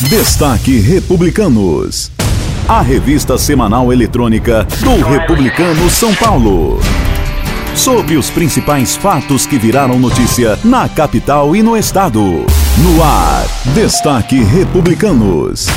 Destaque Republicanos. A revista semanal eletrônica do Republicano São Paulo. Sobre os principais fatos que viraram notícia na capital e no estado. No ar, Destaque Republicanos.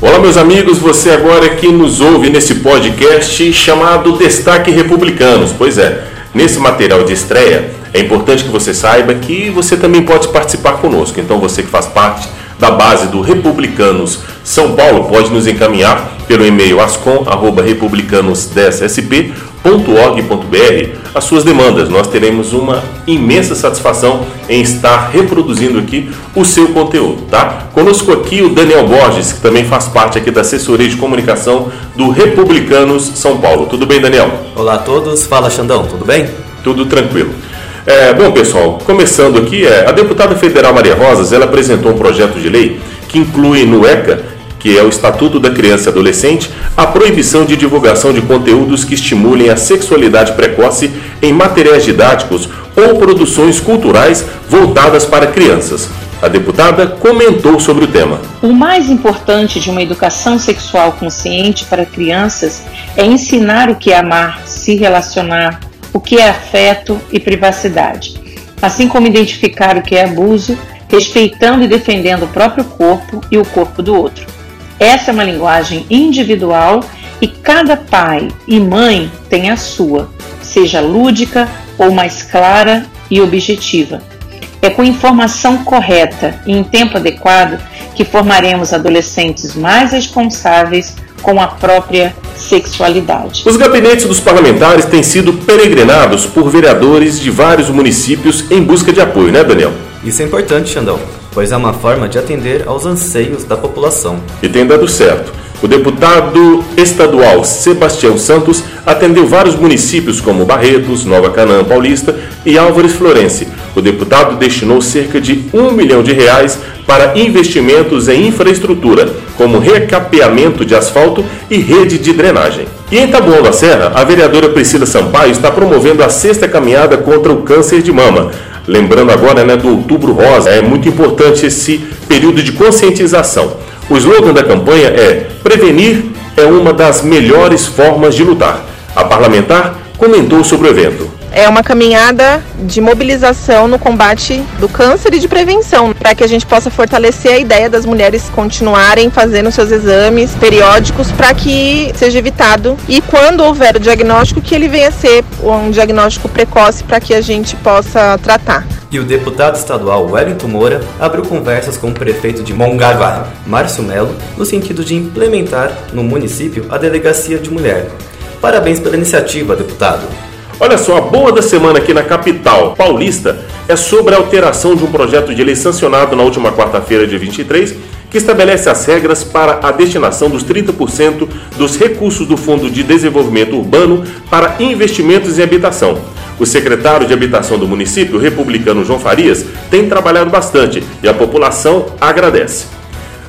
Olá, meus amigos, você agora que nos ouve nesse podcast chamado Destaque Republicanos. Pois é, nesse material de estreia, é importante que você saiba que você também pode participar conosco. Então, você que faz parte da base do Republicanos São Paulo pode nos encaminhar pelo e-mail ascom@republicanos10sp.org.br as suas demandas. Nós teremos uma imensa satisfação em estar reproduzindo aqui o seu conteúdo, tá? Conosco aqui o Daniel Borges, que também faz parte aqui da assessoria de comunicação do Republicanos São Paulo. Tudo bem, Daniel? Olá a todos. Fala, Xandão. Tudo bem? Tudo tranquilo. É, bom, pessoal, começando aqui, é, a deputada federal Maria Rosas ela apresentou um projeto de lei que inclui no ECA, que é o Estatuto da Criança e Adolescente, a proibição de divulgação de conteúdos que estimulem a sexualidade precoce em materiais didáticos ou produções culturais voltadas para crianças. A deputada comentou sobre o tema. O mais importante de uma educação sexual consciente para crianças é ensinar o que é amar, se relacionar, o que é afeto e privacidade, assim como identificar o que é abuso, respeitando e defendendo o próprio corpo e o corpo do outro. Essa é uma linguagem individual e cada pai e mãe tem a sua, seja lúdica ou mais clara e objetiva. É com informação correta e em tempo adequado que formaremos adolescentes mais responsáveis com a própria sexualidade. Os gabinetes dos parlamentares têm sido peregrinados por vereadores de vários municípios em busca de apoio, né, Daniel? Isso é importante, Xandão, pois é uma forma de atender aos anseios da população. E tem dado certo. O deputado estadual Sebastião Santos atendeu vários municípios como Barretos, Nova Canaã Paulista e Álvares Florense. O deputado destinou cerca de um milhão de reais para investimentos em infraestrutura, como recapeamento de asfalto e rede de drenagem. E em Taboão da Serra, a vereadora Priscila Sampaio está promovendo a sexta caminhada contra o câncer de mama. Lembrando agora né, do Outubro Rosa, é muito importante esse período de conscientização. O slogan da campanha é Prevenir é uma das melhores formas de lutar. A parlamentar comentou sobre o evento é uma caminhada de mobilização no combate do câncer e de prevenção, para que a gente possa fortalecer a ideia das mulheres continuarem fazendo seus exames periódicos para que seja evitado e quando houver o diagnóstico que ele venha a ser um diagnóstico precoce para que a gente possa tratar. E o deputado estadual Wellington Moura abriu conversas com o prefeito de Mongaguá, Márcio Melo, no sentido de implementar no município a delegacia de mulher. Parabéns pela iniciativa, deputado. Olha só, a boa da semana aqui na capital paulista é sobre a alteração de um projeto de lei sancionado na última quarta-feira, dia 23, que estabelece as regras para a destinação dos 30% dos recursos do Fundo de Desenvolvimento Urbano para investimentos em habitação. O secretário de Habitação do município, republicano João Farias, tem trabalhado bastante e a população agradece.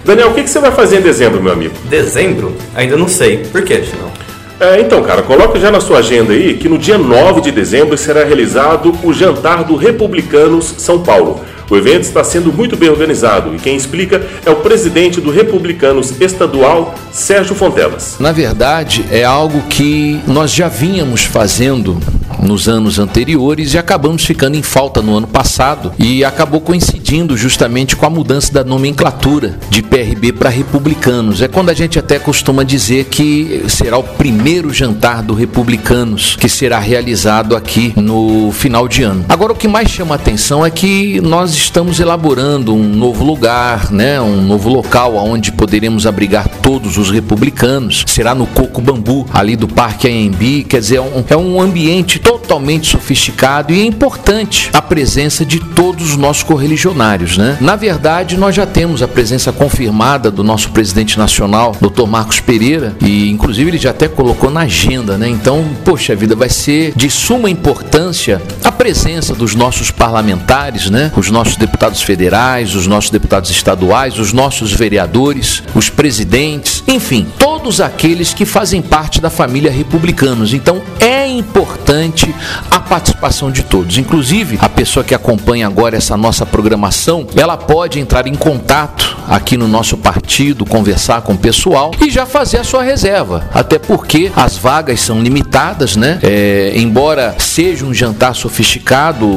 Daniel, o que você vai fazer em dezembro, meu amigo? Dezembro? Ainda não sei. Por quê, Chinão? É, então, cara, coloca já na sua agenda aí que no dia 9 de dezembro será realizado o Jantar do Republicanos São Paulo. O evento está sendo muito bem organizado e quem explica é o presidente do Republicanos Estadual, Sérgio Fontelas. Na verdade, é algo que nós já vínhamos fazendo nos anos anteriores e acabamos ficando em falta no ano passado e acabou coincidindo justamente com a mudança da nomenclatura de PRB para republicanos. É quando a gente até costuma dizer que será o primeiro jantar do republicanos que será realizado aqui no final de ano. Agora o que mais chama atenção é que nós estamos elaborando um novo lugar, né, um novo local onde poderemos abrigar todos os republicanos. Será no Coco Bambu, ali do Parque AMB, quer dizer, é um, é um ambiente totalmente sofisticado e é importante a presença de todos os nossos correligionários, né? Na verdade, nós já temos a presença confirmada do nosso presidente nacional, Dr. Marcos Pereira, e inclusive ele já até colocou na agenda, né? Então, poxa vida, vai ser de suma importância a presença dos nossos parlamentares, né? Os nossos deputados federais, os nossos deputados estaduais, os nossos vereadores, os presidentes, enfim, todos aqueles que fazem parte da família republicanos. Então, é importante a participação de todos. Inclusive, a pessoa que acompanha agora essa nossa programação, ela pode entrar em contato aqui no nosso partido, conversar com o pessoal e já fazer a sua reserva. Até porque as vagas são limitadas, né? É, embora seja um jantar sofisticado,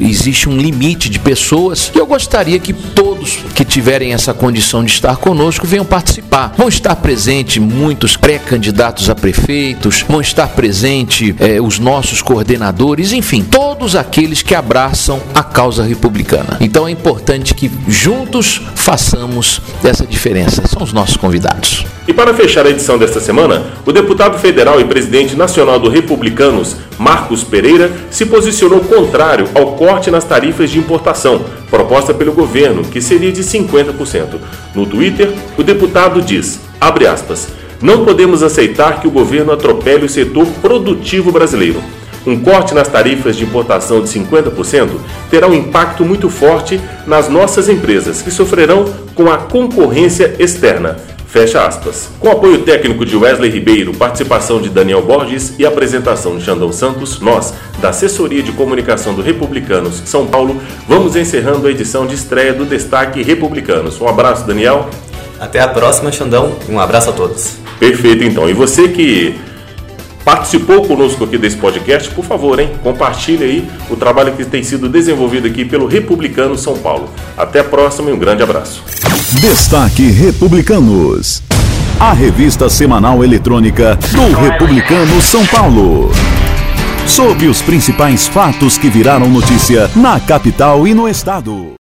existe um limite de pessoas. E eu gostaria que todos que tiverem essa condição de estar conosco venham participar. Vão estar presentes muitos pré-candidatos a prefeitos, vão estar presentes é, os nossos coordenadores, enfim, todos aqueles que abraçam a causa republicana. Então é importante que juntos façamos essa diferença. São os nossos convidados. E para fechar a edição desta semana, o deputado federal e presidente nacional do Republicanos, Marcos Pereira, se posicionou contrário ao corte nas tarifas de importação, proposta pelo governo, que seria de 50%. No Twitter, o deputado diz, abre aspas, não podemos aceitar que o governo atropele o setor produtivo brasileiro. Um corte nas tarifas de importação de 50% terá um impacto muito forte nas nossas empresas, que sofrerão com a concorrência externa. Fecha aspas. Com apoio técnico de Wesley Ribeiro, participação de Daniel Borges e apresentação de Xandão Santos, nós, da Assessoria de Comunicação do Republicanos São Paulo, vamos encerrando a edição de estreia do Destaque Republicanos. Um abraço, Daniel. Até a próxima, Xandão, e um abraço a todos. Perfeito, então. E você que participou conosco aqui desse podcast, por favor, hein? Compartilhe aí o trabalho que tem sido desenvolvido aqui pelo Republicano São Paulo. Até a próxima e um grande abraço. Destaque Republicanos. A revista semanal eletrônica do Republicano São Paulo. Sobre os principais fatos que viraram notícia na capital e no estado.